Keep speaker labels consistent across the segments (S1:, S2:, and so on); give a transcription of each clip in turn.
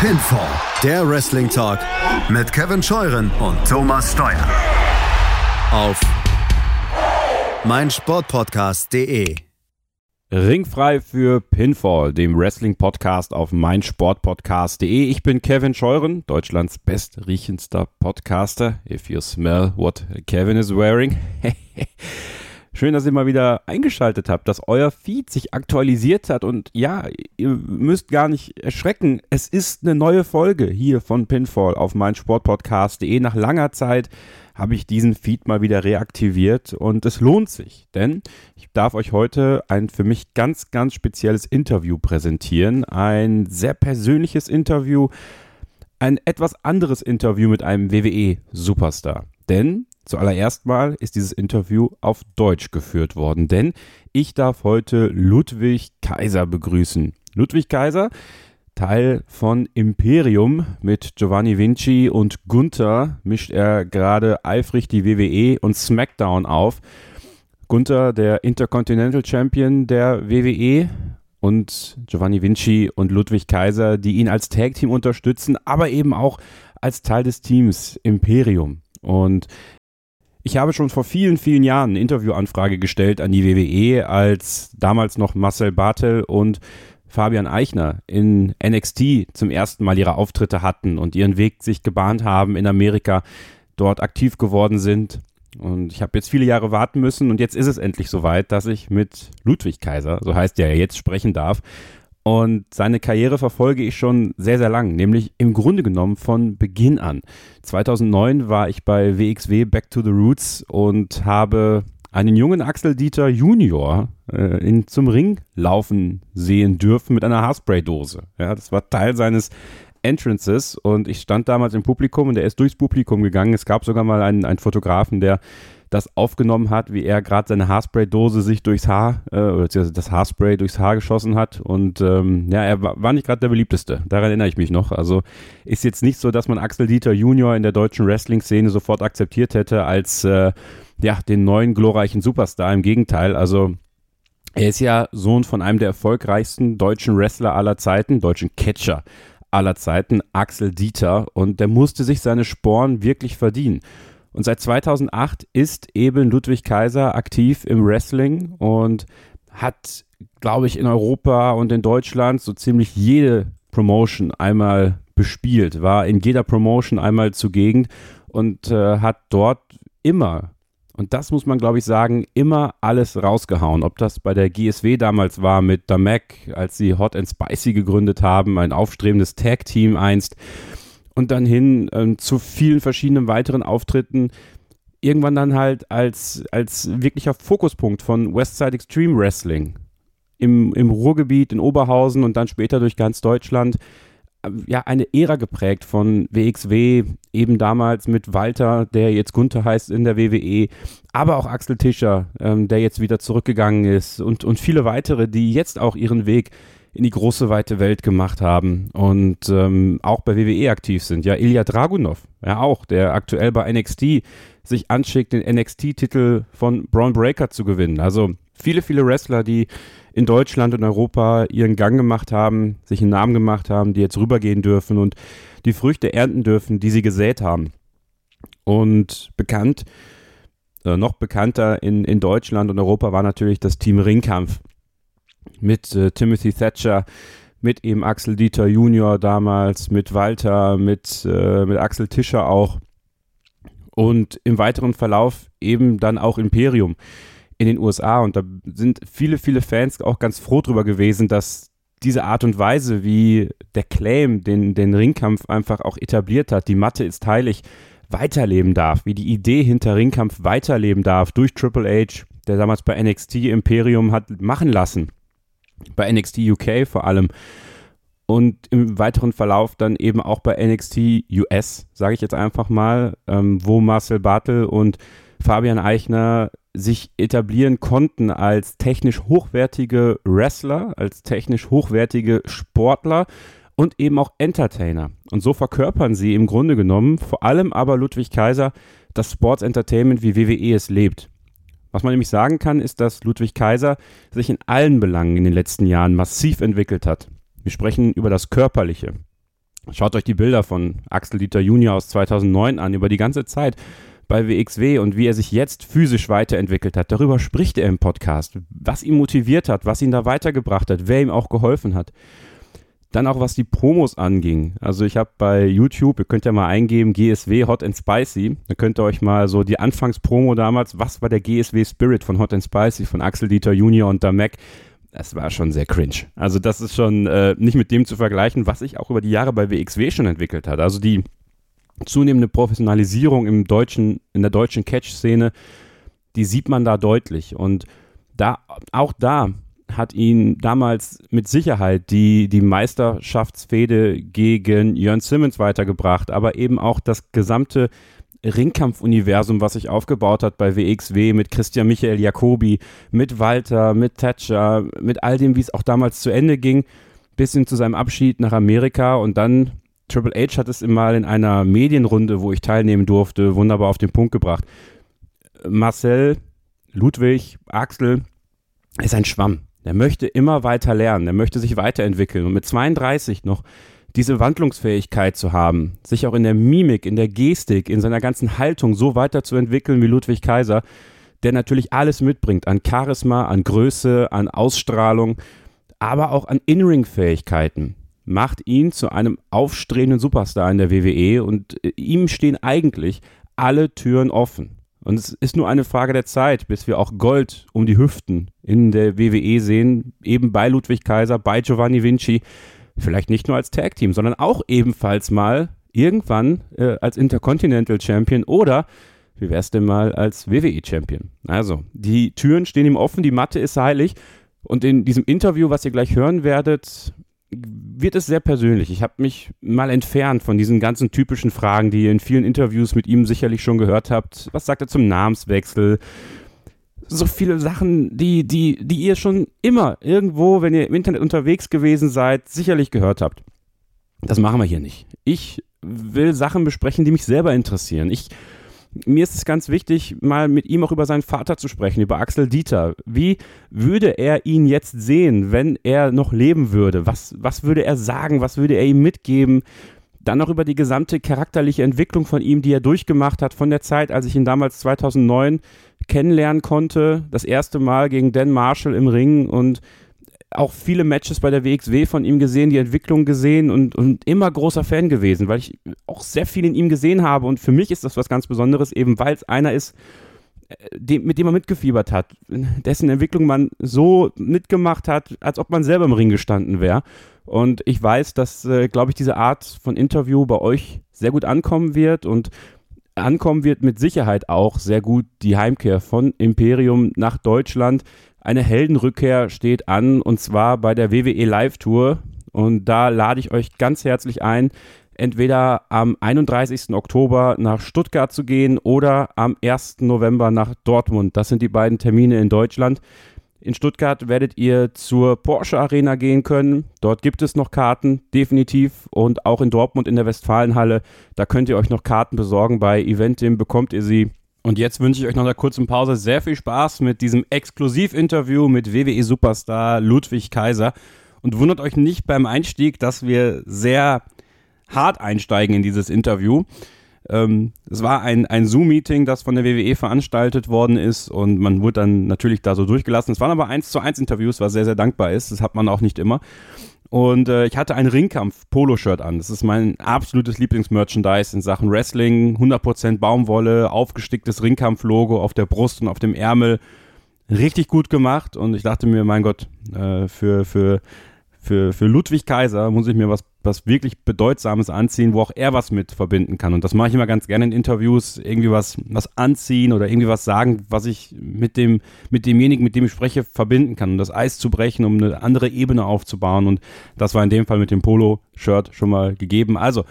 S1: Pinfall, der Wrestling Talk mit Kevin Scheuren und Thomas Steuer. Auf meinsportpodcast.de.
S2: Ringfrei für Pinfall, dem Wrestling-Podcast auf meinsportpodcast.de. Ich bin Kevin Scheuren, Deutschlands bestriechendster Podcaster. If you smell what Kevin is wearing. Schön, dass ihr mal wieder eingeschaltet habt, dass euer Feed sich aktualisiert hat und ja, ihr müsst gar nicht erschrecken. Es ist eine neue Folge hier von Pinfall auf meinsportpodcast.de. Nach langer Zeit habe ich diesen Feed mal wieder reaktiviert und es lohnt sich, denn ich darf euch heute ein für mich ganz, ganz spezielles Interview präsentieren. Ein sehr persönliches Interview, ein etwas anderes Interview mit einem WWE-Superstar. Denn Zuallererst mal ist dieses Interview auf Deutsch geführt worden, denn ich darf heute Ludwig Kaiser begrüßen. Ludwig Kaiser, Teil von Imperium mit Giovanni Vinci und Gunther mischt er gerade eifrig die WWE und SmackDown auf. Gunther, der Intercontinental Champion der WWE und Giovanni Vinci und Ludwig Kaiser, die ihn als Tag Team unterstützen, aber eben auch als Teil des Teams Imperium. Und ich habe schon vor vielen, vielen Jahren eine Interviewanfrage gestellt an die WWE, als damals noch Marcel Bartel und Fabian Eichner in NXT zum ersten Mal ihre Auftritte hatten und ihren Weg sich gebahnt haben in Amerika, dort aktiv geworden sind. Und ich habe jetzt viele Jahre warten müssen und jetzt ist es endlich soweit, dass ich mit Ludwig Kaiser, so heißt er jetzt, sprechen darf. Und seine Karriere verfolge ich schon sehr, sehr lang, nämlich im Grunde genommen von Beginn an. 2009 war ich bei WXW Back to the Roots und habe einen jungen Axel Dieter Junior äh, in, zum Ring laufen sehen dürfen mit einer Haarspray-Dose. Ja, das war Teil seines Entrances und ich stand damals im Publikum und er ist durchs Publikum gegangen. Es gab sogar mal einen, einen Fotografen, der das aufgenommen hat, wie er gerade seine Haarspray-Dose sich durchs Haar, äh, oder das Haarspray durchs Haar geschossen hat. Und ähm, ja, er war, nicht gerade der beliebteste. Daran erinnere ich mich noch. Also ist jetzt nicht so, dass man Axel Dieter Junior in der deutschen Wrestling-Szene sofort akzeptiert hätte als äh, ja, den neuen glorreichen Superstar. Im Gegenteil, also er ist ja Sohn von einem der erfolgreichsten deutschen Wrestler aller Zeiten, deutschen Catcher aller Zeiten, Axel Dieter. Und der musste sich seine Sporen wirklich verdienen. Und seit 2008 ist eben Ludwig Kaiser aktiv im Wrestling und hat, glaube ich, in Europa und in Deutschland so ziemlich jede Promotion einmal bespielt, war in jeder Promotion einmal zugegen und äh, hat dort immer, und das muss man, glaube ich, sagen, immer alles rausgehauen. Ob das bei der GSW damals war mit Damek, als sie Hot and Spicy gegründet haben, ein aufstrebendes Tag-Team einst und dann hin ähm, zu vielen verschiedenen weiteren Auftritten. Irgendwann dann halt als, als wirklicher Fokuspunkt von Westside Extreme Wrestling im, im Ruhrgebiet, in Oberhausen und dann später durch ganz Deutschland. Äh, ja, eine Ära geprägt von WXW, eben damals mit Walter, der jetzt Gunther heißt in der WWE, aber auch Axel Tischer, ähm, der jetzt wieder zurückgegangen ist und, und viele weitere, die jetzt auch ihren Weg in die große weite Welt gemacht haben und ähm, auch bei WWE aktiv sind. Ja, Ilya Dragunov, ja auch, der aktuell bei NXT sich anschickt, den NXT-Titel von Braun Breaker zu gewinnen. Also viele, viele Wrestler, die in Deutschland und Europa ihren Gang gemacht haben, sich einen Namen gemacht haben, die jetzt rübergehen dürfen und die Früchte ernten dürfen, die sie gesät haben. Und bekannt, äh, noch bekannter in, in Deutschland und Europa war natürlich das Team Ringkampf mit äh, Timothy Thatcher, mit eben Axel Dieter Junior damals, mit Walter, mit, äh, mit Axel Tischer auch. Und im weiteren Verlauf eben dann auch Imperium in den USA und da sind viele, viele Fans auch ganz froh drüber gewesen, dass diese Art und Weise, wie der Claim den, den Ringkampf einfach auch etabliert hat, die Matte ist heilig, weiterleben darf, wie die Idee hinter Ringkampf weiterleben darf durch Triple H, der damals bei NXT Imperium hat machen lassen bei NXT UK vor allem und im weiteren Verlauf dann eben auch bei NXT US, sage ich jetzt einfach mal, ähm, wo Marcel Bartel und Fabian Eichner sich etablieren konnten als technisch hochwertige Wrestler, als technisch hochwertige Sportler und eben auch Entertainer. Und so verkörpern sie im Grunde genommen, vor allem aber Ludwig Kaiser, das Sports Entertainment, wie WWE es lebt. Was man nämlich sagen kann, ist, dass Ludwig Kaiser sich in allen Belangen in den letzten Jahren massiv entwickelt hat. Wir sprechen über das Körperliche. Schaut euch die Bilder von Axel Dieter Junior aus 2009 an, über die ganze Zeit bei WXW und wie er sich jetzt physisch weiterentwickelt hat. Darüber spricht er im Podcast, was ihn motiviert hat, was ihn da weitergebracht hat, wer ihm auch geholfen hat. Dann auch was die Promos anging. Also ich habe bei YouTube, ihr könnt ja mal eingeben, GSW Hot and Spicy. Da könnt ihr euch mal so die Anfangspromo damals, was war der GSW Spirit von Hot and Spicy, von Axel Dieter Junior und der Mac. Das war schon sehr cringe. Also das ist schon äh, nicht mit dem zu vergleichen, was sich auch über die Jahre bei WXW schon entwickelt hat. Also die zunehmende Professionalisierung im deutschen, in der deutschen Catch-Szene, die sieht man da deutlich. Und da, auch da hat ihn damals mit Sicherheit die, die Meisterschaftsfehde gegen Jörn Simmons weitergebracht, aber eben auch das gesamte Ringkampfuniversum, was sich aufgebaut hat bei WXW mit Christian Michael Jacobi, mit Walter, mit Thatcher, mit all dem, wie es auch damals zu Ende ging, bis hin zu seinem Abschied nach Amerika und dann Triple H hat es mal in einer Medienrunde, wo ich teilnehmen durfte, wunderbar auf den Punkt gebracht. Marcel, Ludwig, Axel ist ein Schwamm. Der möchte immer weiter lernen, der möchte sich weiterentwickeln und mit 32 noch diese Wandlungsfähigkeit zu haben, sich auch in der Mimik, in der Gestik, in seiner ganzen Haltung so weiterzuentwickeln wie Ludwig Kaiser, der natürlich alles mitbringt an Charisma, an Größe, an Ausstrahlung, aber auch an In-Ring-Fähigkeiten macht ihn zu einem aufstrebenden Superstar in der WWE und äh, ihm stehen eigentlich alle Türen offen. Und es ist nur eine Frage der Zeit, bis wir auch Gold um die Hüften in der WWE sehen, eben bei Ludwig Kaiser, bei Giovanni Vinci, vielleicht nicht nur als Tag Team, sondern auch ebenfalls mal irgendwann äh, als Intercontinental Champion oder wie wär's denn mal als WWE Champion? Also, die Türen stehen ihm offen, die Matte ist heilig. Und in diesem Interview, was ihr gleich hören werdet, wird es sehr persönlich. Ich habe mich mal entfernt von diesen ganzen typischen Fragen, die ihr in vielen Interviews mit ihm sicherlich schon gehört habt. Was sagt er zum Namenswechsel? So viele Sachen, die, die, die ihr schon immer irgendwo, wenn ihr im Internet unterwegs gewesen seid, sicherlich gehört habt. Das machen wir hier nicht. Ich will Sachen besprechen, die mich selber interessieren. Ich mir ist es ganz wichtig, mal mit ihm auch über seinen Vater zu sprechen, über Axel Dieter. Wie würde er ihn jetzt sehen, wenn er noch leben würde? Was, was würde er sagen? Was würde er ihm mitgeben? Dann noch über die gesamte charakterliche Entwicklung von ihm, die er durchgemacht hat, von der Zeit, als ich ihn damals 2009 kennenlernen konnte, das erste Mal gegen Dan Marshall im Ring und auch viele Matches bei der WXW von ihm gesehen, die Entwicklung gesehen und, und immer großer Fan gewesen, weil ich auch sehr viel in ihm gesehen habe. Und für mich ist das was ganz Besonderes, eben weil es einer ist, äh, dem, mit dem man mitgefiebert hat, dessen Entwicklung man so mitgemacht hat, als ob man selber im Ring gestanden wäre. Und ich weiß, dass, äh, glaube ich, diese Art von Interview bei euch sehr gut ankommen wird und ankommen wird mit Sicherheit auch sehr gut die Heimkehr von Imperium nach Deutschland. Eine Heldenrückkehr steht an und zwar bei der WWE Live Tour. Und da lade ich euch ganz herzlich ein, entweder am 31. Oktober nach Stuttgart zu gehen oder am 1. November nach Dortmund. Das sind die beiden Termine in Deutschland. In Stuttgart werdet ihr zur Porsche Arena gehen können. Dort gibt es noch Karten, definitiv. Und auch in Dortmund in der Westfalenhalle. Da könnt ihr euch noch Karten besorgen. Bei Eventim bekommt ihr sie und jetzt wünsche ich euch nach einer kurzen Pause sehr viel Spaß mit diesem Exklusivinterview mit WWE-Superstar Ludwig Kaiser. Und wundert euch nicht beim Einstieg, dass wir sehr hart einsteigen in dieses Interview. Ähm, es war ein, ein Zoom-Meeting, das von der WWE veranstaltet worden ist und man wurde dann natürlich da so durchgelassen. Es waren aber eins zu eins Interviews, was sehr, sehr dankbar ist. Das hat man auch nicht immer. Und äh, ich hatte ein Ringkampf-Polo-Shirt an. Das ist mein absolutes Lieblingsmerchandise in Sachen Wrestling. 100% Baumwolle, aufgesticktes Ringkampf-Logo auf der Brust und auf dem Ärmel. Richtig gut gemacht. Und ich dachte mir, mein Gott, äh, für, für für, für Ludwig Kaiser muss ich mir was, was wirklich Bedeutsames anziehen, wo auch er was mit verbinden kann. Und das mache ich immer ganz gerne in Interviews, irgendwie was, was anziehen oder irgendwie was sagen, was ich mit dem, mit demjenigen, mit dem ich spreche, verbinden kann, um das Eis zu brechen, um eine andere Ebene aufzubauen. Und das war in dem Fall mit dem Polo-Shirt schon mal gegeben. Also,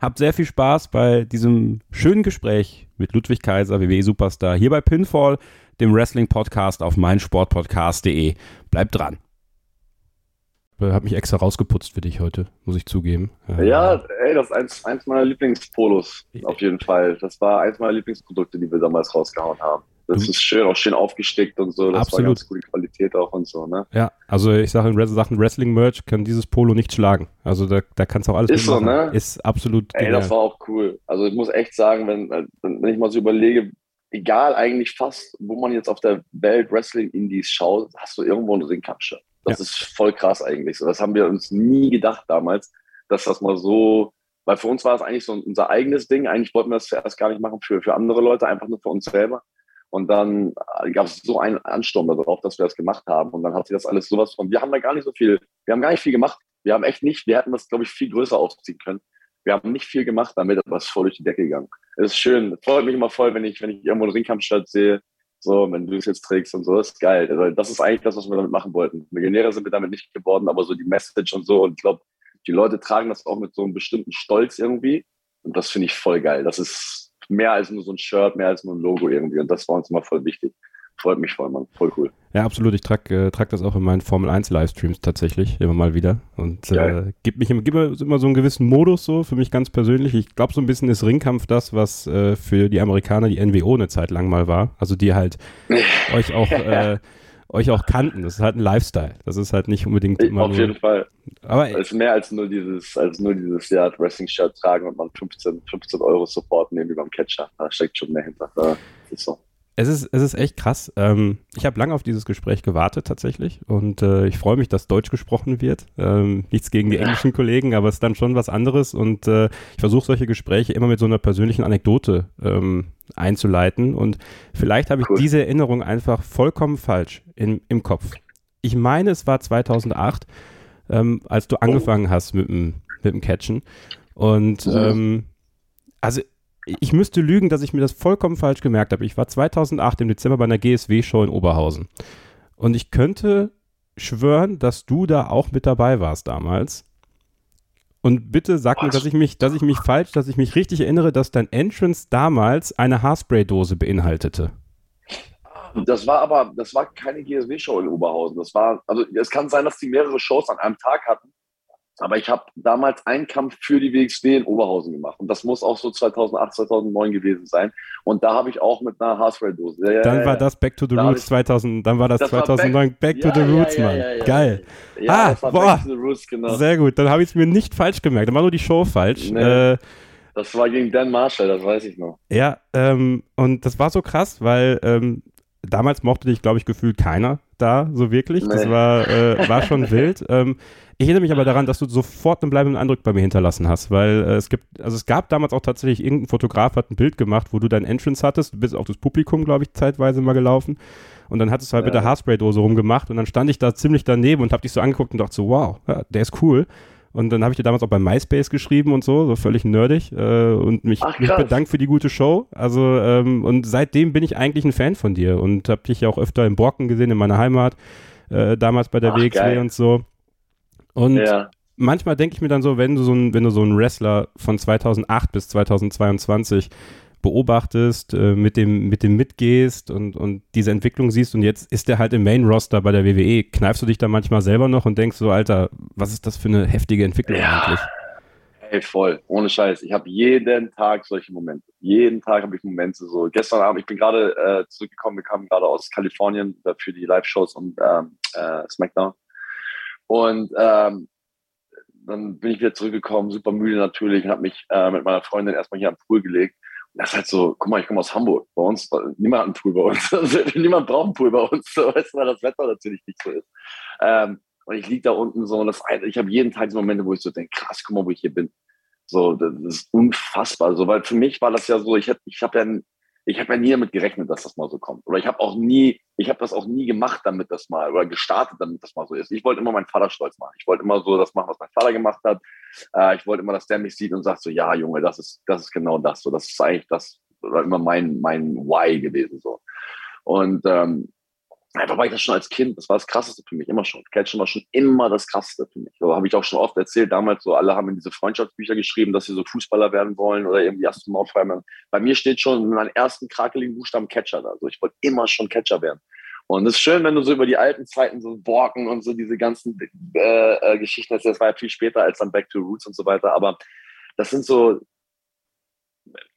S2: habt sehr viel Spaß bei diesem schönen Gespräch mit Ludwig Kaiser, WWE-Superstar, hier bei Pinfall, dem Wrestling-Podcast auf meinsportpodcast.de. Bleibt dran habe mich extra rausgeputzt für dich heute, muss ich zugeben.
S3: Ja, ey, das ist eins, eins meiner Lieblingspolos, auf jeden Fall. Das war eins meiner Lieblingsprodukte, die wir damals rausgehauen haben. Das ist schön, auch schön aufgestickt und so. Das
S4: Absolut.
S3: war ganz gute Qualität auch und so, ne?
S4: Ja, also ich sage in Sachen Wrestling-Merch kann dieses Polo nicht schlagen. Also da, da kannst du auch alles
S3: Ist so, ne?
S4: Ist absolut
S3: Ey,
S4: genial.
S3: das war auch cool. Also ich muss echt sagen, wenn, wenn wenn ich mal so überlege, egal eigentlich fast, wo man jetzt auf der Welt Wrestling-Indies schaut, hast du irgendwo einen Ringkampfshirt. Das ist voll krass eigentlich. So, das haben wir uns nie gedacht damals, dass das mal so, weil für uns war es eigentlich so unser eigenes Ding. Eigentlich wollten wir das zuerst gar nicht machen für, für andere Leute, einfach nur für uns selber. Und dann gab es so einen Ansturm darauf, dass wir das gemacht haben. Und dann hat sich das alles sowas von, wir haben da gar nicht so viel, wir haben gar nicht viel gemacht. Wir haben echt nicht, wir hätten das, glaube ich, viel größer aufziehen können. Wir haben nicht viel gemacht damit, aber es ist voll durch die Decke gegangen. Es ist schön. Es freut mich immer voll, wenn ich, wenn ich irgendwo einen Ringkampfstadt sehe. So, wenn du es jetzt trägst und so, ist geil. Also, das ist eigentlich das, was wir damit machen wollten. Millionäre sind wir damit nicht geworden, aber so die Message und so. Und ich glaube, die Leute tragen das auch mit so einem bestimmten Stolz irgendwie. Und das finde ich voll geil. Das ist mehr als nur so ein Shirt, mehr als nur ein Logo irgendwie. Und das war uns immer voll wichtig. Freut mich voll, Mann. Voll cool.
S4: Ja, absolut. Ich trage äh, trag das auch in meinen Formel 1 Livestreams tatsächlich immer mal wieder und äh, gibt mich immer, gibt mir immer so einen gewissen Modus so für mich ganz persönlich. Ich glaube so ein bisschen ist Ringkampf das, was äh, für die Amerikaner die NWO eine Zeit lang mal war. Also die halt euch auch äh, euch auch kannten. Das ist halt ein Lifestyle. Das ist halt nicht unbedingt immer
S3: Auf jeden
S4: nur.
S3: Fall.
S4: Aber
S3: Es ist mehr als nur dieses, als nur dieses ja, Wrestling-Shirt tragen und man 15, 15 Euro Support nehmen wie beim Catcher. Da steckt schon mehr hinter. Das ist so.
S4: Es ist, es ist echt krass. Ähm, ich habe lange auf dieses Gespräch gewartet tatsächlich und äh, ich freue mich, dass Deutsch gesprochen wird. Ähm, nichts gegen die
S3: Ja.
S4: englischen Kollegen, aber es ist dann schon was anderes und äh, ich versuche solche Gespräche immer mit so einer persönlichen Anekdote ähm, einzuleiten und vielleicht habe ich
S3: Cool.
S4: diese Erinnerung einfach vollkommen falsch in, im Kopf. Ich meine, es war 2008, ähm, als du angefangen hast mit dem, mit dem Catchen und ähm, also ich müsste lügen, dass ich mir das vollkommen falsch gemerkt habe. Ich war 2008 im Dezember bei einer GSW-Show in Oberhausen. Und ich könnte schwören, dass du da auch mit dabei warst damals. Und bitte sag mir,
S3: Was?
S4: dass ich mich, dass ich mich falsch, dass ich mich richtig erinnere, dass dein Entrance damals eine Haarspray-Dose beinhaltete.
S3: Das war aber, das war keine GSW-Show in Oberhausen. Das war, also es kann sein, dass die mehrere Shows an einem Tag hatten. Aber ich habe damals einen Kampf für die WXW in Oberhausen gemacht. Und das muss auch so 2008, 2009 gewesen sein. Und da habe ich auch mit einer Haarspray-Dose. Ja,
S4: Dann
S3: ja,
S4: war das Back to the Roots
S3: ich-
S4: 2000, dann war das,
S3: Das war
S4: 2009 Back,
S3: Ja,
S4: to the Roots, Mann. Geil.
S3: Ja,
S4: Ah,
S3: das war
S4: boah.
S3: Back to the Roots, genau.
S4: Sehr gut, dann habe ich es mir nicht falsch gemerkt. Dann war nur die Show falsch.
S3: Nee.
S4: Äh,
S3: Das war gegen Dan Marshall, das weiß ich noch.
S4: Ja, ähm, und das war so krass, weil ähm, damals mochte dich, glaube ich, gefühlt keiner da so wirklich. Das
S3: Nee.
S4: war, äh, war schon wild. Ähm, ich erinnere mich aber daran, dass du sofort einen bleibenden Eindruck bei mir hinterlassen hast, weil äh, es gibt, also es gab damals auch tatsächlich irgendein Fotograf hat ein Bild gemacht, wo du dein Entrance hattest, du bist auch das Publikum, glaube ich, zeitweise mal gelaufen. Und dann hattest du halt mit
S3: Ja.
S4: der Haarspray-Dose rumgemacht und dann stand ich da ziemlich daneben und hab dich so angeguckt und dachte so, wow, ja, der ist cool. Und dann habe ich dir damals auch bei MySpace geschrieben und so, so völlig nerdig äh, und mich,
S3: Ach,
S4: mich bedankt für die gute Show. Also ähm, und seitdem bin ich eigentlich ein Fan von dir und habe dich ja auch öfter in Borken gesehen in meiner Heimat, äh, damals bei der
S3: Ach,
S4: WXW
S3: geil.
S4: und so. Und
S3: Ja.
S4: manchmal denke ich mir dann so, wenn du so ein, wenn du so einen Wrestler von 2008 bis 2022 beobachtest, äh, mit dem mit dem mitgehst und und diese Entwicklung siehst und jetzt ist der halt im Main Roster bei der WWE, kneifst du dich da manchmal selber noch und denkst so, Alter, was ist das für eine heftige Entwicklung
S3: Ja.
S4: eigentlich?
S3: Ey, voll, ohne Scheiß. Ich habe jeden Tag solche Momente. Jeden Tag habe ich Momente so. Gestern Abend, ich bin gerade äh, zurückgekommen, wir kamen gerade aus Kalifornien für die Live-Shows und ähm, äh, SmackDown. Und ähm, dann bin ich wieder zurückgekommen, super müde natürlich, und habe mich äh, mit meiner Freundin erstmal hier am Pool gelegt. Das ist halt so, guck mal, ich komme aus Hamburg. Bei uns, äh, niemand hat einen Pool bei uns. Also, niemand braucht einen Pool bei uns, weißt du, weil das Wetter natürlich nicht so ist. Ähm, und ich lieg da unten so und das, ich habe jeden Tag diese Momente, wo ich so denke, krass, guck mal, wo ich hier bin. So, das ist unfassbar. So, weil für mich war das ja so, ich ich habe ja, ich habe ja nie damit gerechnet, dass das mal so kommt. Oder ich habe auch nie, ich habe das auch nie gemacht, damit das mal oder gestartet, damit das mal so ist. Ich wollte immer meinen Vater stolz machen. Ich wollte immer so das machen, was mein Vater gemacht hat. Äh, ich wollte immer, dass der mich sieht und sagt so, ja, Junge, das ist, das ist genau das. So, das ist eigentlich das, war immer mein, mein Why gewesen so. Und ähm, einfach war ich das schon als Kind, das war das Krasseste für mich, immer schon. Catchen war schon immer das Krasseste für mich. So habe ich auch schon oft erzählt, damals so, alle haben in diese Freundschaftsbücher geschrieben, dass sie so Fußballer werden wollen oder irgendwie Astronaut werden. Bei mir steht schon in meinen ersten krakeligen Buchstaben Catcher da. Also ich wollte immer schon Catcher werden. Und es ist schön, wenn du so über die alten Zeiten so Borken und so diese ganzen äh, äh, Geschichten, das war ja viel später als dann Back to Roots und so weiter, aber das sind so,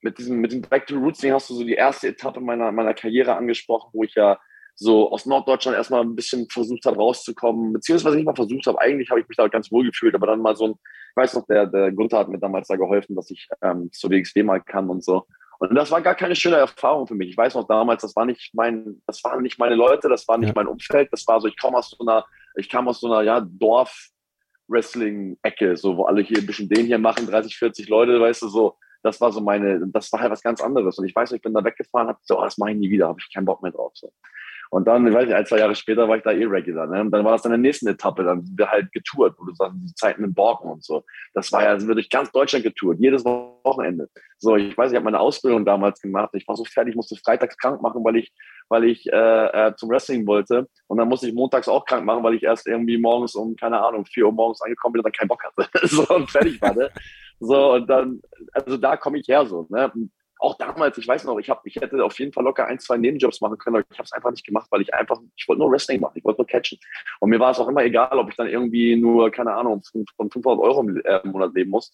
S3: mit diesem, mit dem Back to Roots Ding hast du so die erste Etappe meiner, meiner Karriere angesprochen, wo ich ja so aus Norddeutschland erstmal ein bisschen versucht habe rauszukommen, beziehungsweise nicht mal versucht habe, eigentlich habe ich mich da ganz wohl gefühlt, aber dann mal so ein, ich weiß noch, der, der Gunther hat mir damals da geholfen, dass ich ähm, zur WXW mal kann und so. Und das war gar keine schöne Erfahrung für mich. Ich weiß noch damals, das war nicht mein, das waren nicht meine Leute, das war nicht mein Umfeld, das war so, ich komme aus so einer, ich kam aus so einer, ja, Dorf, Wrestling-Ecke, so, wo alle hier ein bisschen den hier machen, 30, 40 Leute, weißt du, so, das war so meine, das war halt was ganz anderes. Und ich weiß, ich bin da weggefahren, hab so, oh, das mache ich nie wieder, habe ich keinen Bock mehr drauf. So. Und dann, ich weiß nicht, ein, zwei Jahre später war ich da eh regular. Ne? Und dann war das dann in der nächsten Etappe, dann sind wir halt getourt, wo du sagst, die Zeiten in Borken und so. Das war ja, sind wir durch ganz Deutschland getourt, jedes Wochenende. So, ich weiß, ich habe meine Ausbildung damals gemacht. Ich war so fertig, musste freitags krank machen, weil ich, weil ich äh, äh, zum Wrestling wollte. Und dann musste ich montags auch krank machen, weil ich erst irgendwie morgens um, keine Ahnung, vier Uhr morgens angekommen bin und dann keinen Bock hatte. so und fertig war. Ne? So, und dann, also da komme ich her so. Ne? Auch damals, ich weiß noch, ich, hab, ich hätte auf jeden Fall locker ein, zwei Nebenjobs machen können, aber ich habe es einfach nicht gemacht, weil ich einfach, ich wollte nur Wrestling machen, ich wollte nur catchen. Und mir war es auch immer egal, ob ich dann irgendwie nur, keine Ahnung, von 500 Euro im äh, Monat leben muss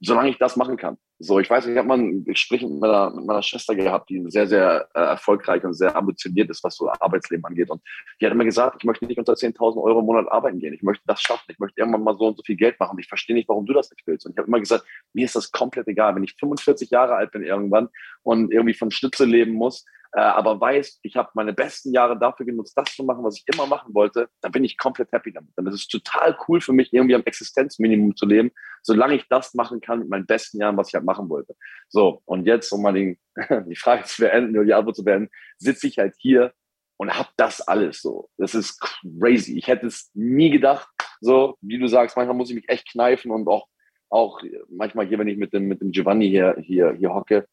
S3: solange ich das machen kann. So, ich weiß, ich habe mal ein Gespräch mit meiner, mit meiner Schwester gehabt, die sehr, sehr äh, erfolgreich und sehr ambitioniert ist, was so Arbeitsleben angeht. Und die hat immer gesagt, ich möchte nicht unter 10.000 Euro im Monat arbeiten gehen. Ich möchte das schaffen. Ich möchte irgendwann mal so und so viel Geld machen. Ich verstehe nicht, warum du das nicht willst. Und ich habe immer gesagt, mir ist das komplett egal. Wenn ich 45 Jahre alt bin irgendwann und irgendwie von Schnitzel leben muss, äh, aber weiß, ich habe meine besten Jahre dafür genutzt, das zu machen, was ich immer machen wollte, dann bin ich komplett happy damit. Dann ist es total cool für mich, irgendwie am Existenzminimum zu leben, solange ich das machen kann mit meinen besten Jahren, was ich halt machen wollte. So, und jetzt, um mal die, die Frage zu beenden oder die Antwort zu beenden, sitze ich halt hier und habe das alles so. Das ist crazy. Ich hätte es nie gedacht, so, wie du sagst, manchmal muss ich mich echt kneifen und auch, auch manchmal hier, wenn ich mit dem, mit dem Giovanni hier, hier, hier hocke,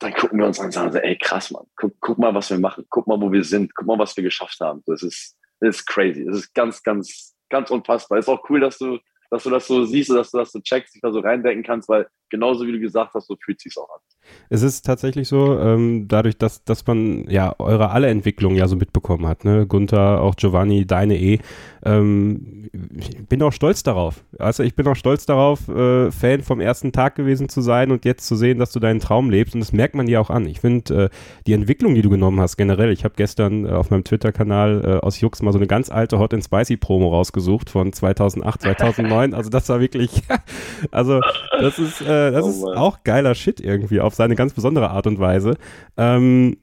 S3: dann gucken wir uns an und sagen, ey, krass, Mann, guck, guck, mal, was wir machen, guck mal, wo wir sind, guck mal, was wir geschafft haben. Das ist, das ist crazy. Das ist ganz, ganz, ganz unfassbar. Ist auch cool, dass du, dass du das so siehst, dass du das so checkst, dich da so reindenken kannst, weil genauso wie du gesagt hast, so fühlt sich auch an.
S4: Es ist tatsächlich so, ähm, dadurch, dass, dass man ja eure alle Entwicklungen ja so mitbekommen hat, ne? Gunther, auch Giovanni, deine eh. Ähm, ich bin auch stolz darauf. Also ich bin auch stolz darauf, äh, Fan vom ersten Tag gewesen zu sein und jetzt zu sehen, dass du deinen Traum lebst. Und das merkt man dir auch an. Ich finde äh, die Entwicklung, die du genommen hast, generell. Ich habe gestern äh, auf meinem Twitter-Kanal äh, aus Jux mal so eine ganz alte Hot and Spicy Promo rausgesucht von 2008, 2009. also das war wirklich, also das ist, äh, das oh, ist auch geiler Shit irgendwie auf seine ganz besondere Art und Weise. Ähm,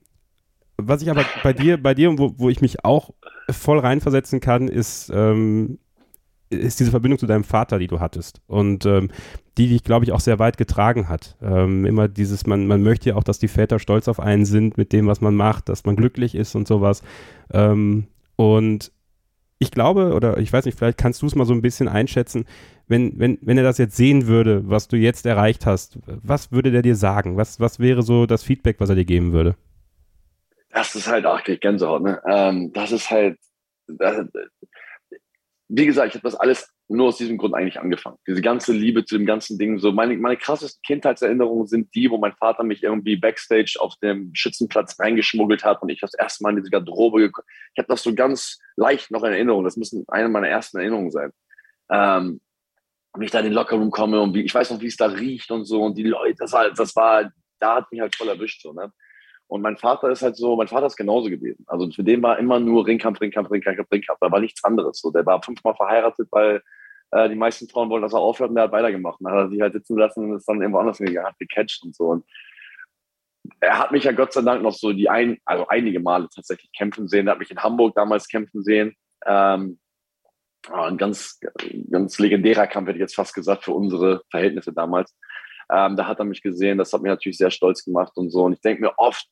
S4: was ich aber bei dir, bei dir, wo, wo ich mich auch voll reinversetzen kann, ist, ähm, ist diese Verbindung zu deinem Vater, die du hattest. Und ähm, die dich, glaube ich, auch sehr weit getragen hat. Ähm, immer dieses, man, man möchte ja auch, dass die Väter stolz auf einen sind mit dem, was man macht, dass man glücklich ist und sowas. Ähm, und ich glaube, oder ich weiß nicht, vielleicht kannst du es mal so ein bisschen einschätzen, wenn, wenn, wenn er das jetzt sehen würde, was du jetzt erreicht hast, was würde der dir sagen? Was, was wäre so das Feedback, was er dir geben würde?
S3: Das ist halt auch Gänsehaut, ne? Ähm, das ist halt, das, wie gesagt, ich habe das alles nur aus diesem Grund eigentlich angefangen. Diese ganze Liebe zu dem ganzen Ding. So meine, meine krassesten Kindheitserinnerungen sind die, wo mein Vater mich irgendwie backstage auf dem Schützenplatz reingeschmuggelt hat und ich das erste Mal in diese Garderobe gekommen. Ich habe das so ganz leicht noch in Erinnerung. Das müssen eine meiner ersten Erinnerungen sein. Ähm, und ich da in den Lockerroom komme und wie, ich weiß noch, wie es da riecht und so und die Leute, das war, das war, da hat mich halt voll erwischt, so, ne? Und mein Vater ist halt so, mein Vater ist genauso gewesen. Also für den war immer nur Ringkampf, Ringkampf, Ringkampf, Ringkampf. Da war nichts anderes. So, der war fünfmal verheiratet, weil äh, die meisten Frauen wollten, dass er aufhört und der hat weitergemacht. Dann hat er sich halt sitzen lassen und ist dann irgendwo anders hingegangen, hat gecatcht und so. Und er hat mich ja Gott sei Dank noch so die ein, also einige Male tatsächlich kämpfen sehen. Er hat mich in Hamburg damals kämpfen sehen. Ähm, ein ganz, ganz legendärer Kampf, hätte ich jetzt fast gesagt, für unsere Verhältnisse damals. Ähm, da hat er mich gesehen, das hat mich natürlich sehr stolz gemacht und so. Und ich denke mir oft,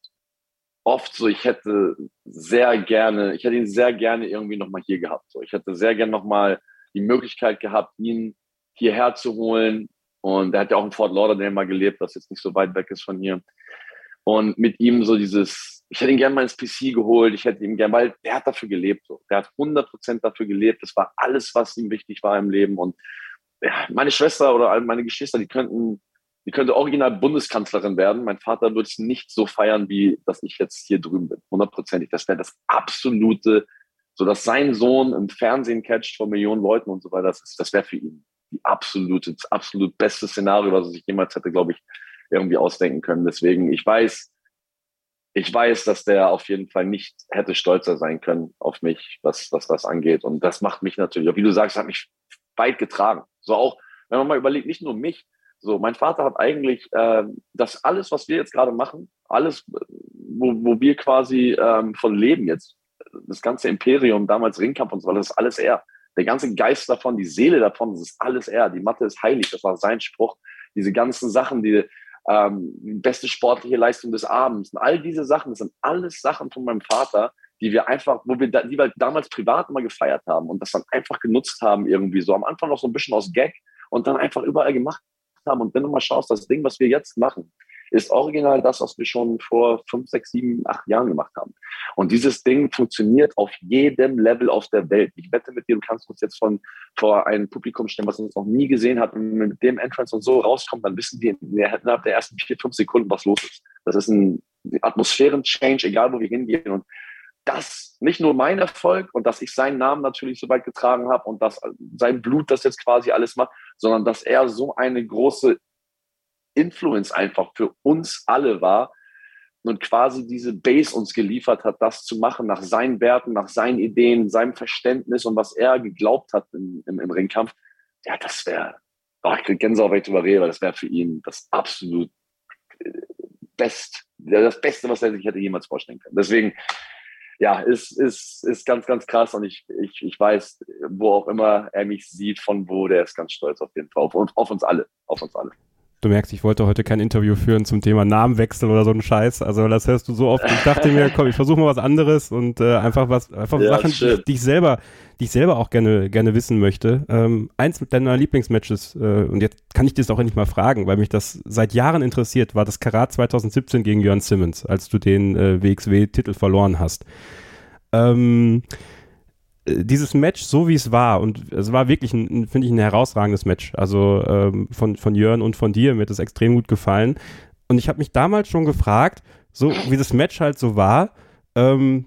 S3: oft so, ich hätte sehr gerne, ich hätte ihn sehr gerne irgendwie nochmal hier gehabt. So. Ich hätte sehr gerne nochmal die Möglichkeit gehabt, ihn hierher zu holen. Und er hat ja auch in Fort Lauderdale mal gelebt, das jetzt nicht so weit weg ist von hier. Und mit ihm so dieses, ich hätte ihn gerne mal ins PC geholt, ich hätte ihn gerne, weil der hat dafür gelebt. So. Der hat 100% dafür gelebt. Das war alles, was ihm wichtig war im Leben. Und ja, meine Schwester oder meine Geschwister, die könnten die könnte original Bundeskanzlerin werden. Mein Vater würde es nicht so feiern, wie dass ich jetzt hier drüben bin. Hundertprozentig. Das wäre das absolute, so dass sein Sohn im Fernsehen catcht vor Millionen Leuten und so weiter. Das, das wäre für ihn die absolute, das absolut beste Szenario, was er sich jemals hätte, glaube ich, irgendwie ausdenken können. Deswegen, ich weiß, ich weiß, dass der auf jeden Fall nicht hätte stolzer sein können auf mich, was, was das angeht. Und das macht mich natürlich, wie du sagst, hat mich weit getragen. So auch, wenn man mal überlegt, nicht nur mich. So, mein Vater hat eigentlich äh, das alles, was wir jetzt gerade machen, alles, wo, wo wir quasi ähm, von leben jetzt, das ganze Imperium, damals Ringkampf und so, das ist alles er. Der ganze Geist davon, die Seele davon, das ist alles er. Die Mathe ist heilig, das war sein Spruch. Diese ganzen Sachen, die, ähm, beste sportliche Leistung des Abends. Und all diese Sachen, das sind alles Sachen von meinem Vater, die wir einfach, wo wir, da, die wir damals privat immer gefeiert haben und das dann einfach genutzt haben irgendwie so. Am Anfang noch so ein bisschen aus Gag und dann einfach überall gemacht haben. Und wenn du mal schaust, das Ding, was wir jetzt machen, ist original das, was wir schon vor fünf, sechs, sieben, acht Jahren gemacht haben. Und dieses Ding funktioniert auf jedem Level auf der Welt. Ich wette mit dir, du kannst uns jetzt von vor ein Publikum stellen, was uns noch nie gesehen hat. Und mit dem Entrance und so rauskommt, dann wissen wir innerhalb der ersten vier, fünf Sekunden, was los ist. Das ist ein Atmosphären-Change, egal wo wir hingehen. Und das nicht nur mein Erfolg und dass ich seinen Namen natürlich so weit getragen habe und dass sein Blut das jetzt quasi alles macht, sondern dass er so eine große Influence einfach für uns alle war und quasi diese Base uns geliefert hat, das zu machen nach seinen Werten, nach seinen Ideen, seinem Verständnis und was er geglaubt hat im, im, im Ringkampf. Ja, das wäre, oh, ich kriege Gänsehaut, wenn ich drüber rede, weil das wäre für ihn das absolut äh, Best, das Beste, was er sich hätte jemals vorstellen können. Deswegen, ja, ist, ist, ist ganz, ganz krass und ich, ich, ich weiß, wo auch immer er mich sieht, von wo, der ist ganz stolz auf jeden Fall, auf, auf uns alle, auf uns alle.
S4: Du merkst, ich wollte heute kein Interview führen zum Thema Namenwechsel oder so ein Scheiß. Also das hörst du so oft. Ich dachte mir, komm, ich versuche mal was anderes und äh, einfach was, einfach ja, Sachen, die, die, ich selber, die ich selber auch gerne, gerne wissen möchte. Ähm, eins deiner Lieblingsmatches, äh, und jetzt kann ich dir das auch endlich mal fragen, weil mich das seit Jahren interessiert, war das Karat 2017 gegen Jörn Simmons, als du den äh, WXW-Titel verloren hast. Ähm, dieses Match, so wie es war, und es war wirklich, ein, finde ich, ein herausragendes Match. Also ähm, von, von Jörn und von dir, mir hat es extrem gut gefallen. Und ich habe mich damals schon gefragt, so wie das Match halt so war, ähm,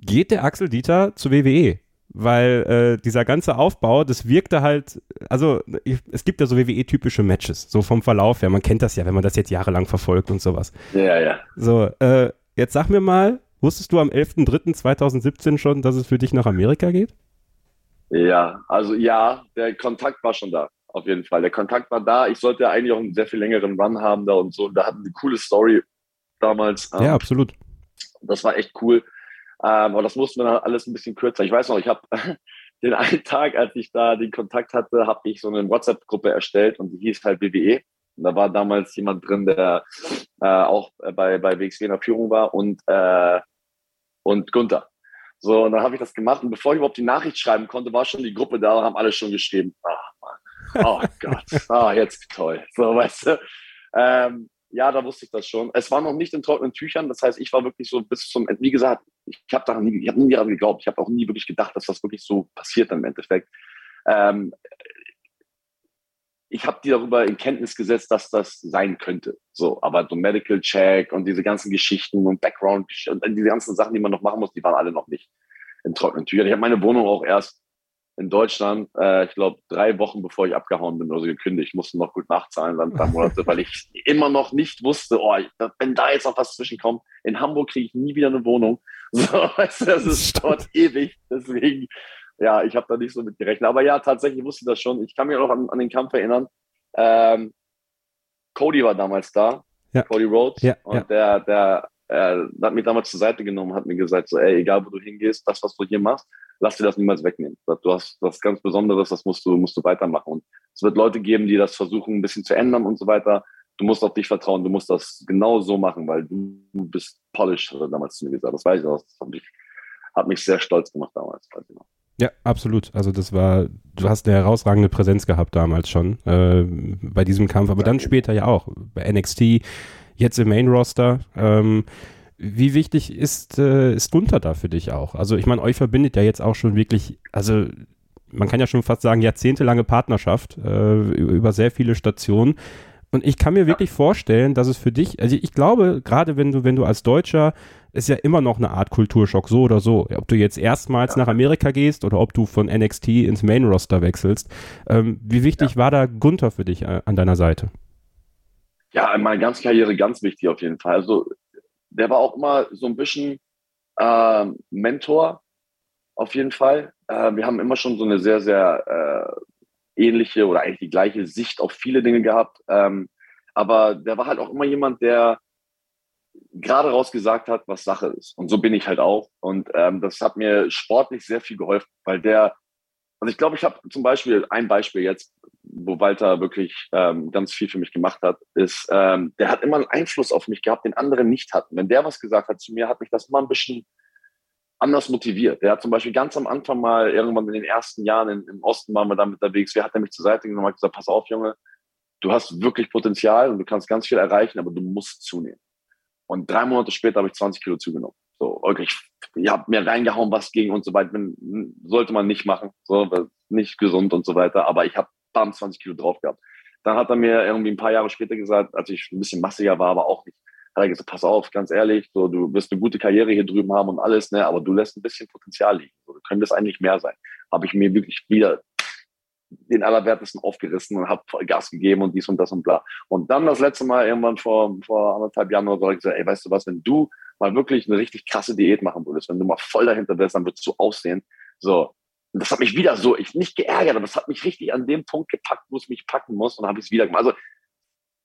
S4: geht der Axel Dieter zu WWE? Weil äh, dieser ganze Aufbau, das wirkte halt, also ich, es gibt ja so WWE-typische Matches, so vom Verlauf her. Man kennt das ja, wenn man das jetzt jahrelang verfolgt und sowas.
S3: Ja, ja.
S4: So, äh, jetzt sag mir mal, Wusstest du am 11.03.2017 schon, dass es für dich nach Amerika geht?
S3: Ja, also ja, der Kontakt war schon da, auf jeden Fall. Der Kontakt war da. Ich sollte eigentlich auch einen sehr viel längeren Run haben da und so. Da hatten wir eine coole Story damals.
S4: Ja, ähm, absolut.
S3: Das war echt cool. Ähm, aber das mussten wir dann alles ein bisschen kürzer. Ich weiß noch, ich habe den einen Tag, als ich da den Kontakt hatte, habe ich so eine WhatsApp-Gruppe erstellt und die hieß halt WWE. Und da war damals jemand drin, der äh, auch bei, bei WXW in der Führung war und äh, und Gunther. So, und dann habe ich das gemacht und bevor ich überhaupt die Nachricht schreiben konnte, war schon die Gruppe da und haben alle schon geschrieben. Ach, Mann. Oh Gott. Ah, jetzt toll. So, weißt du. Ähm, ja, da wusste ich das schon. Es war noch nicht in trockenen Tüchern. Das heißt, ich war wirklich so bis zum, wie gesagt, ich habe daran nie, ich habe nie daran geglaubt. Ich habe auch nie wirklich gedacht, dass das wirklich so passiert im Endeffekt. Ähm, ich habe die darüber in Kenntnis gesetzt, dass das sein könnte. So, aber so Medical Check und diese ganzen Geschichten und Background und diese ganzen Sachen, die man noch machen muss, die waren alle noch nicht in trockenen Tüchern. Ich habe meine Wohnung auch erst in Deutschland, äh, ich glaube, drei Wochen bevor ich abgehauen bin, also gekündigt. Ich musste noch gut nachzahlen, dann drei Monate, weil ich immer noch nicht wusste, oh, wenn da jetzt noch was zwischenkommt, in Hamburg kriege ich nie wieder eine Wohnung. So, weißt du, das ist dort ewig. Deswegen ja, ich habe da nicht so mit gerechnet. Aber ja, tatsächlich wusste ich das schon. Ich kann mich auch noch an, an den Kampf erinnern. Ähm, Cody war damals da, ja. Cody Rhodes. Ja, und ja. der, der äh, hat mich damals zur Seite genommen, hat mir gesagt, so, ey, egal wo du hingehst, das, was du hier machst, lass dir das niemals wegnehmen. Du hast was ganz Besonderes, das musst du, musst du weitermachen. Und es wird Leute geben, die das versuchen, ein bisschen zu ändern und so weiter. Du musst auf dich vertrauen, du musst das genau so machen, weil du, du bist polished, hat er damals zu mir gesagt. Das weiß ich auch. Das hat mich, hat mich sehr stolz gemacht damals. Weiß ich noch.
S4: Ja, absolut. Also das war, du hast eine herausragende Präsenz gehabt damals schon äh, bei diesem Kampf, aber dann später ja auch bei NXT, jetzt im Main Roster. Ähm, wie wichtig ist, äh, ist Gunther da für dich auch? Also ich meine, euch verbindet ja jetzt auch schon wirklich, also man kann ja schon fast sagen, jahrzehntelange Partnerschaft äh, über sehr viele Stationen. Und ich kann mir wirklich vorstellen, dass es für dich, also ich glaube, gerade wenn du, wenn du als Deutscher ist ja immer noch eine Art Kulturschock, so oder so. Ob du jetzt erstmals ja. nach Amerika gehst oder ob du von NXT ins Main Roster wechselst. Ähm, wie wichtig ja. war da Gunther für dich äh, an deiner Seite?
S3: Ja, in meiner ganzen Karriere ganz wichtig auf jeden Fall. Also der war auch immer so ein bisschen äh, Mentor auf jeden Fall. Äh, wir haben immer schon so eine sehr, sehr äh, ähnliche oder eigentlich die gleiche Sicht auf viele Dinge gehabt. Ähm, aber der war halt auch immer jemand, der gerade rausgesagt hat, was Sache ist. Und so bin ich halt auch. Und ähm, das hat mir sportlich sehr viel geholfen, weil der, also ich glaube, ich habe zum Beispiel ein Beispiel jetzt, wo Walter wirklich ähm, ganz viel für mich gemacht hat, ist, ähm, der hat immer einen Einfluss auf mich gehabt, den andere nicht hatten. Wenn der was gesagt hat zu mir, hat mich das immer ein bisschen anders motiviert. Der hat zum Beispiel ganz am Anfang mal irgendwann in den ersten Jahren in, im Osten waren wir damit unterwegs. Wer hat nämlich zur Seite genommen und gesagt, pass auf, Junge, du hast wirklich Potenzial und du kannst ganz viel erreichen, aber du musst zunehmen. Und drei Monate später habe ich 20 Kilo zugenommen. So, okay, ich, ich habe mir reingehauen, was ging und so weiter. Sollte man nicht machen, so, nicht gesund und so weiter. Aber ich habe bam 20 Kilo drauf gehabt. Dann hat er mir irgendwie ein paar Jahre später gesagt, als ich ein bisschen massiger war, aber auch nicht, hat er gesagt, pass auf, ganz ehrlich, so, du wirst eine gute Karriere hier drüben haben und alles, ne, aber du lässt ein bisschen Potenzial liegen. So, können das eigentlich mehr sein. Habe ich mir wirklich wieder den Allerwertesten aufgerissen und habe Gas gegeben und dies und das und bla. Und dann das letzte Mal irgendwann vor, vor anderthalb Jahren oder so, habe ich gesagt, ey, weißt du was, wenn du mal wirklich eine richtig krasse Diät machen würdest, wenn du mal voll dahinter bist, dann würdest du aussehen. So. Und das hat mich wieder so, ich nicht geärgert, aber das hat mich richtig an dem Punkt gepackt, wo es mich packen muss und habe ich es wieder gemacht. Also,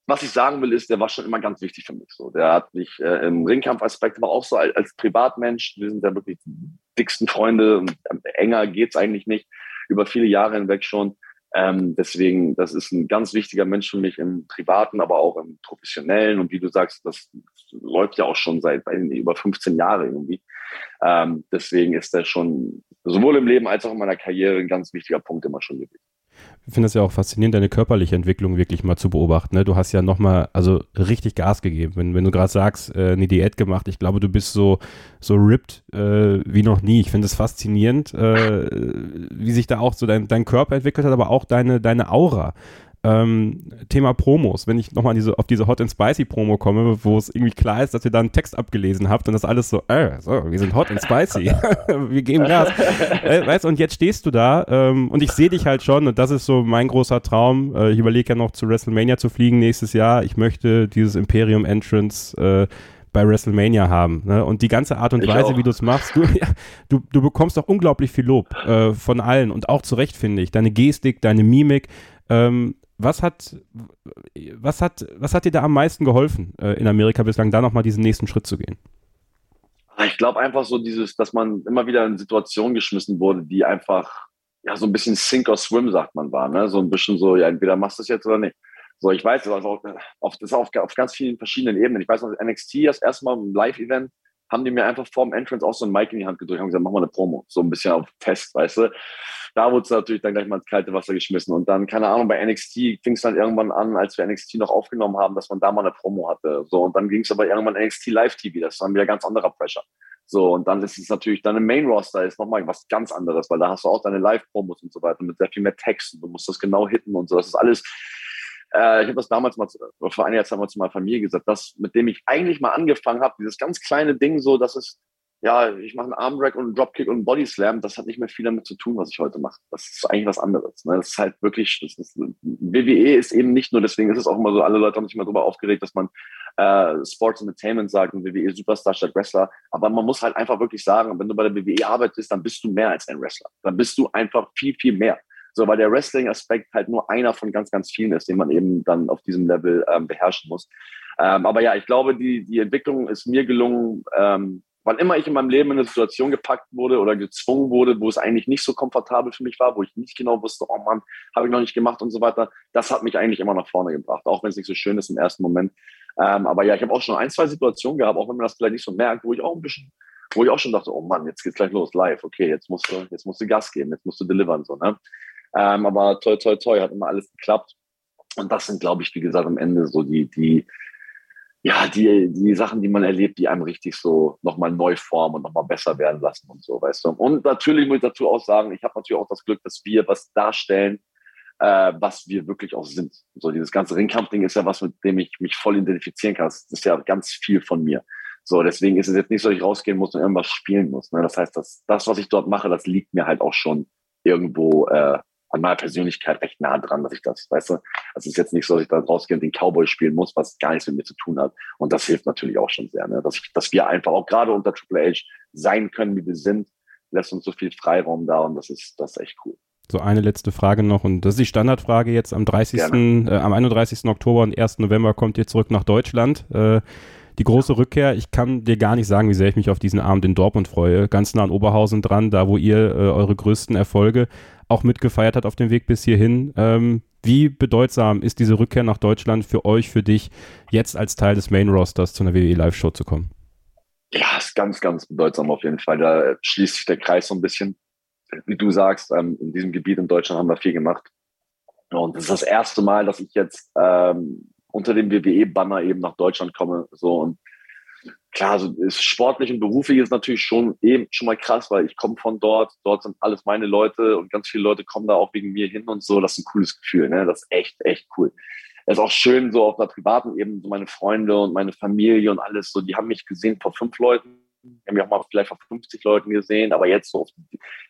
S3: was ich sagen will, ist, der war schon immer ganz wichtig für mich. So, der hat mich äh, im Ringkampfaspekt, aber auch so als, als Privatmensch. Wir sind ja wirklich die dicksten Freunde und äh, enger geht's eigentlich nicht über viele Jahre hinweg schon. Ähm, deswegen, das ist ein ganz wichtiger Mensch für mich im Privaten, aber auch im Professionellen. Und wie du sagst, das läuft ja auch schon seit nicht, über 15 Jahren irgendwie. Ähm, deswegen ist der schon sowohl im Leben als auch in meiner Karriere ein ganz wichtiger Punkt immer schon gewesen
S4: ich finde es ja auch faszinierend, deine körperliche Entwicklung wirklich mal zu beobachten. Ne? Du hast ja nochmal, also richtig Gas gegeben. Wenn, wenn du gerade sagst, äh, eine Diät gemacht, ich glaube, du bist so, so ripped äh, wie noch nie. Ich finde es faszinierend, äh, wie sich da auch so dein, dein Körper entwickelt hat, aber auch deine, deine Aura. Ähm, Thema Promos, wenn ich nochmal diese, auf diese Hot and Spicy Promo komme, wo es irgendwie klar ist, dass ihr da einen Text abgelesen habt und das alles so, äh, so, wir sind Hot and Spicy, wir geben Gas. äh, weißt und jetzt stehst du da ähm, und ich sehe dich halt schon und das ist so mein großer Traum. Äh, ich überlege ja noch zu WrestleMania zu fliegen nächstes Jahr. Ich möchte dieses Imperium Entrance äh, bei WrestleMania haben. Ne? Und die ganze Art und ich Weise, auch. wie du es machst, du, ja, du, du bekommst auch unglaublich viel Lob äh, von allen und auch zu Recht, finde ich. Deine Gestik, deine Mimik. Ähm, was hat, was hat, was hat dir da am meisten geholfen, äh, in Amerika bislang, da nochmal diesen nächsten Schritt zu gehen?
S3: Ich glaube einfach so dieses, dass man immer wieder in Situationen geschmissen wurde, die einfach, ja, so ein bisschen Sink or Swim, sagt man war, ne? So ein bisschen so, ja, entweder machst du es jetzt oder nicht. So, ich weiß, das ist auf, das auf, auf ganz vielen verschiedenen Ebenen. Ich weiß noch, NXT, das erste Mal im Live-Event, haben die mir einfach vorm Entrance auch so ein Mic in die Hand gedrückt und gesagt, mach mal eine Promo. So ein bisschen auf Test, weißt du. Da wurde es natürlich dann gleich mal ins kalte Wasser geschmissen. Und dann, keine Ahnung, bei NXT fing es dann irgendwann an, als wir NXT noch aufgenommen haben, dass man da mal eine Promo hatte. So, und dann ging es aber irgendwann NXT Live-TV. Das war wieder ganz anderer Pressure. So, und dann ist es natürlich, dann im Main-Roster ist nochmal was ganz anderes, weil da hast du auch deine Live-Promos und so weiter mit sehr viel mehr Text. Du musst das genau hitten und so. Das ist alles äh, ich habe das damals mal, vor einiger Zeit mal zu meiner Familie gesagt, das, mit dem ich eigentlich mal angefangen habe, dieses ganz kleine Ding so, dass es, ja, ich mache einen Armdrag und einen Dropkick und einen Bodyslam, das hat nicht mehr viel damit zu tun, was ich heute mache. Das ist eigentlich was anderes. Ne? Das ist halt wirklich, das ist, WWE ist eben nicht nur, deswegen ist es auch immer so, alle Leute haben sich immer darüber aufgeregt, dass man äh, Sports Entertainment sagt und WWE Superstar statt Wrestler. Aber man muss halt einfach wirklich sagen, wenn du bei der WWE arbeitest, dann bist du mehr als ein Wrestler. Dann bist du einfach viel, viel mehr. So, weil der Wrestling-Aspekt halt nur einer von ganz, ganz vielen ist, den man eben dann auf diesem Level ähm, beherrschen muss. Ähm, aber ja, ich glaube, die, die Entwicklung ist mir gelungen, ähm, wann immer ich in meinem Leben in eine Situation gepackt wurde oder gezwungen wurde, wo es eigentlich nicht so komfortabel für mich war, wo ich nicht genau wusste, oh Mann, habe ich noch nicht gemacht und so weiter, das hat mich eigentlich immer nach vorne gebracht, auch wenn es nicht so schön ist im ersten Moment. Ähm, aber ja, ich habe auch schon ein, zwei Situationen gehabt, auch wenn man das vielleicht nicht so merkt, wo ich auch ein bisschen, wo ich auch schon dachte, oh Mann, jetzt geht's gleich los, live, okay, jetzt musst du, jetzt musst du Gas geben, jetzt musst du delivern, so, ne? Ähm, aber toi, toi, toi, hat immer alles geklappt. Und das sind, glaube ich, wie gesagt, am Ende so die, die, ja, die, die Sachen, die man erlebt, die einem richtig so nochmal neu formen und nochmal besser werden lassen und so, weißt du. Und natürlich muss ich dazu auch sagen, ich habe natürlich auch das Glück, dass wir was darstellen, äh, was wir wirklich auch sind. So dieses ganze Ringkampfding ist ja was, mit dem ich mich voll identifizieren kann. Das ist ja ganz viel von mir. So, deswegen ist es jetzt nicht so, dass ich rausgehen muss und irgendwas spielen muss. Ne? Das heißt, dass das, was ich dort mache, das liegt mir halt auch schon irgendwo äh, an meiner Persönlichkeit recht nah dran, dass ich das, weißt du, es ist jetzt nicht so, dass ich da rausgehe und den Cowboy spielen muss, was gar nichts mit mir zu tun hat. Und das hilft natürlich auch schon sehr, ne? dass, ich, dass wir einfach auch gerade unter Triple H sein können, wie wir sind, lässt uns so viel Freiraum da und das ist, das ist echt cool.
S2: So eine letzte Frage noch und das ist die Standardfrage jetzt am 30. Äh, am 31. Oktober und 1. November kommt ihr zurück nach Deutschland. Äh, die große Rückkehr. Ich kann dir gar nicht sagen, wie sehr ich mich auf diesen Abend in Dortmund freue. Ganz nah an Oberhausen dran, da wo ihr äh, eure größten Erfolge auch mitgefeiert habt auf dem Weg bis hierhin. Ähm, wie bedeutsam ist diese Rückkehr nach Deutschland für euch, für dich, jetzt als Teil des Main Rosters zu einer WWE Live-Show zu kommen?
S3: Ja, ist ganz, ganz bedeutsam auf jeden Fall. Da schließt sich der Kreis so ein bisschen. Wie du sagst, ähm, in diesem Gebiet in Deutschland haben wir viel gemacht. Und das ist das erste Mal, dass ich jetzt ähm, unter dem WWE-Banner eben nach Deutschland komme. So und klar, so ist sportlich und beruflich ist natürlich schon eben schon mal krass, weil ich komme von dort, dort sind alles meine Leute und ganz viele Leute kommen da auch wegen mir hin und so. Das ist ein cooles Gefühl, ne? Das ist echt, echt cool. Es ist auch schön, so auf einer privaten Ebene, so meine Freunde und meine Familie und alles, so, die haben mich gesehen vor fünf Leuten, haben mich auch mal vielleicht vor 50 Leuten gesehen, aber jetzt so,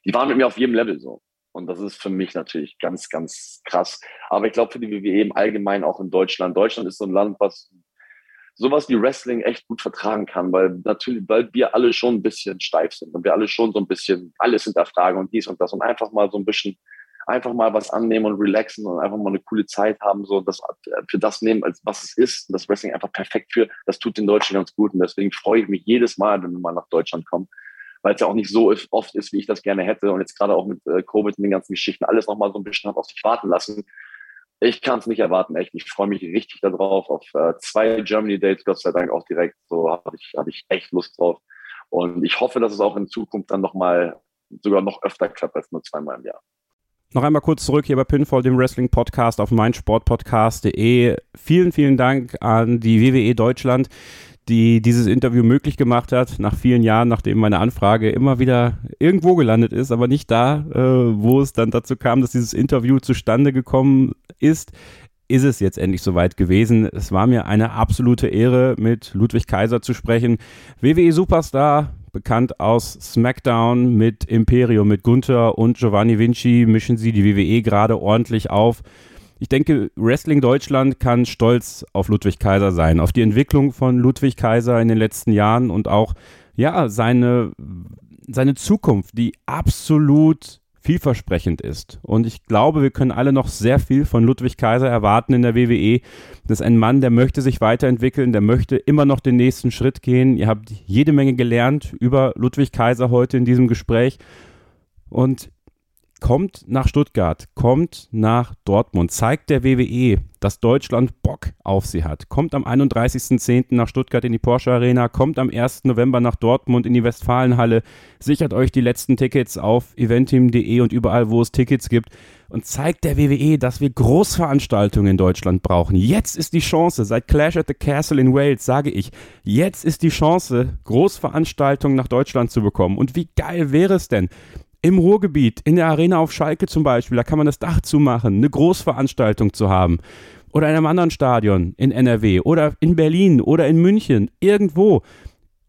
S3: die waren mit mir auf jedem Level so. Und das ist für mich natürlich ganz, ganz krass. Aber ich glaube für die WWE im Allgemeinen auch in Deutschland. Deutschland ist so ein Land, was sowas wie Wrestling echt gut vertragen kann, weil natürlich, weil wir alle schon ein bisschen steif sind und wir alle schon so ein bisschen alles hinterfragen und dies und das und einfach mal so ein bisschen einfach mal was annehmen und relaxen und einfach mal eine coole Zeit haben, so das für das nehmen, als was es ist, das Wrestling einfach perfekt für, das tut den Deutschen ganz gut und deswegen freue ich mich jedes Mal, wenn wir mal nach Deutschland kommen weil es ja auch nicht so oft ist, wie ich das gerne hätte. Und jetzt gerade auch mit äh, Covid und den ganzen Geschichten alles nochmal so ein bisschen auf sich warten lassen. Ich kann es nicht erwarten, echt. Ich freue mich richtig darauf, auf äh, zwei Germany Dates, Gott sei Dank auch direkt. So habe ich, hab ich echt Lust drauf. Und ich hoffe, dass es auch in Zukunft dann nochmal, sogar noch öfter klappt als nur zweimal im Jahr.
S2: Noch einmal kurz zurück hier bei Pinfall, dem Wrestling Podcast auf meinsportpodcast.de. Vielen, vielen Dank an die WWE Deutschland, die dieses Interview möglich gemacht hat, nach vielen Jahren, nachdem meine Anfrage immer wieder irgendwo gelandet ist, aber nicht da, äh, wo es dann dazu kam, dass dieses Interview zustande gekommen ist, ist es jetzt endlich soweit gewesen. Es war mir eine absolute Ehre, mit Ludwig Kaiser zu sprechen. WWE Superstar, bekannt aus SmackDown mit Imperium, mit Gunther und Giovanni Vinci, mischen sie die WWE gerade ordentlich auf ich denke, Wrestling Deutschland kann stolz auf Ludwig Kaiser sein, auf die Entwicklung von Ludwig Kaiser in den letzten Jahren und auch, ja, seine, seine Zukunft, die absolut vielversprechend ist. Und ich glaube, wir können alle noch sehr viel von Ludwig Kaiser erwarten in der WWE. Das ist ein Mann, der möchte sich weiterentwickeln, der möchte immer noch den nächsten Schritt gehen. Ihr habt jede Menge gelernt über Ludwig Kaiser heute in diesem Gespräch. Und kommt nach Stuttgart, kommt nach Dortmund, zeigt der WWE, dass Deutschland Bock auf sie hat. Kommt am 31.10. nach Stuttgart in die Porsche Arena, kommt am 1. November nach Dortmund in die Westfalenhalle, sichert euch die letzten Tickets auf eventim.de und überall, wo es Tickets gibt und zeigt der WWE, dass wir Großveranstaltungen in Deutschland brauchen. Jetzt ist die Chance, seit Clash at the Castle in Wales sage ich, jetzt ist die Chance, Großveranstaltungen nach Deutschland zu bekommen. Und wie geil wäre es denn, im Ruhrgebiet, in der Arena auf Schalke zum Beispiel, da kann man das Dach zumachen, eine Großveranstaltung zu haben. Oder in einem anderen Stadion in NRW oder in Berlin oder in München, irgendwo.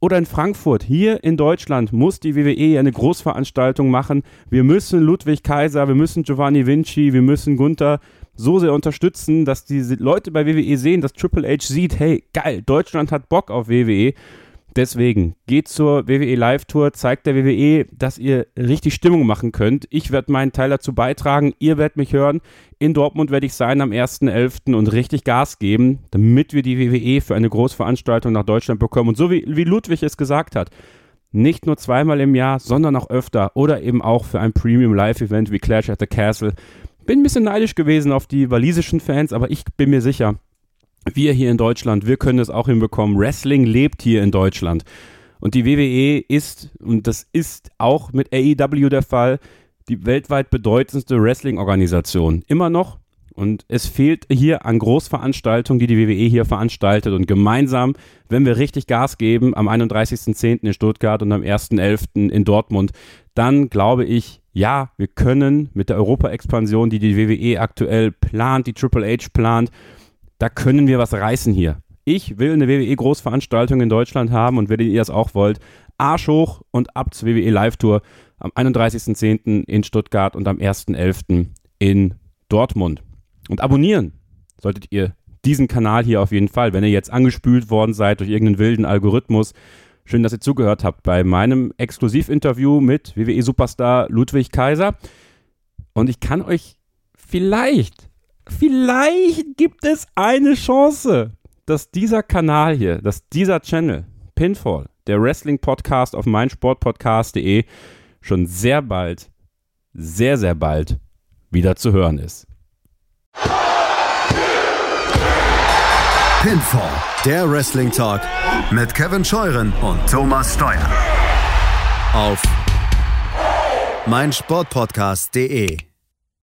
S2: Oder in Frankfurt, hier in Deutschland muss die WWE eine Großveranstaltung machen. Wir müssen Ludwig Kaiser, wir müssen Giovanni Vinci, wir müssen Gunther so sehr unterstützen, dass diese Leute bei WWE sehen, dass Triple H sieht, hey, geil, Deutschland hat Bock auf WWE. Deswegen geht zur WWE Live Tour, zeigt der WWE, dass ihr richtig Stimmung machen könnt. Ich werde meinen Teil dazu beitragen, ihr werdet mich hören. In Dortmund werde ich sein am 1.11. und richtig Gas geben, damit wir die WWE für eine Großveranstaltung nach Deutschland bekommen. Und so wie, wie Ludwig es gesagt hat, nicht nur zweimal im Jahr, sondern auch öfter oder eben auch für ein Premium Live-Event wie Clash at the Castle. Bin ein bisschen neidisch gewesen auf die walisischen Fans, aber ich bin mir sicher, wir hier in Deutschland, wir können es auch hinbekommen. Wrestling lebt hier in Deutschland. Und die WWE ist, und das ist auch mit AEW der Fall, die weltweit bedeutendste Wrestling-Organisation. Immer noch. Und es fehlt hier an Großveranstaltungen, die die WWE hier veranstaltet. Und gemeinsam, wenn wir richtig Gas geben, am 31.10. in Stuttgart und am 1.11. in Dortmund, dann glaube ich, ja, wir können mit der Europa-Expansion, die die WWE aktuell plant, die Triple H plant, da können wir was reißen hier. Ich will eine WWE-Großveranstaltung in Deutschland haben und wenn ihr das auch wollt, Arsch hoch und ab zur WWE Live-Tour am 31.10. in Stuttgart und am 1.11. in Dortmund. Und abonnieren solltet ihr diesen Kanal hier auf jeden Fall, wenn ihr jetzt angespült worden seid durch irgendeinen wilden Algorithmus. Schön, dass ihr zugehört habt bei meinem Exklusivinterview mit WWE-Superstar Ludwig Kaiser. Und ich kann euch vielleicht, vielleicht gibt es eine Chance, dass dieser Kanal hier, dass dieser Channel, Pinfall, der Wrestling-Podcast auf meinsportpodcast.de, schon sehr bald, sehr, sehr bald wieder zu hören ist.
S1: Pinfall, der Wrestling Talk mit Kevin Scheuren und Thomas Steuer. Auf meinsportpodcast.de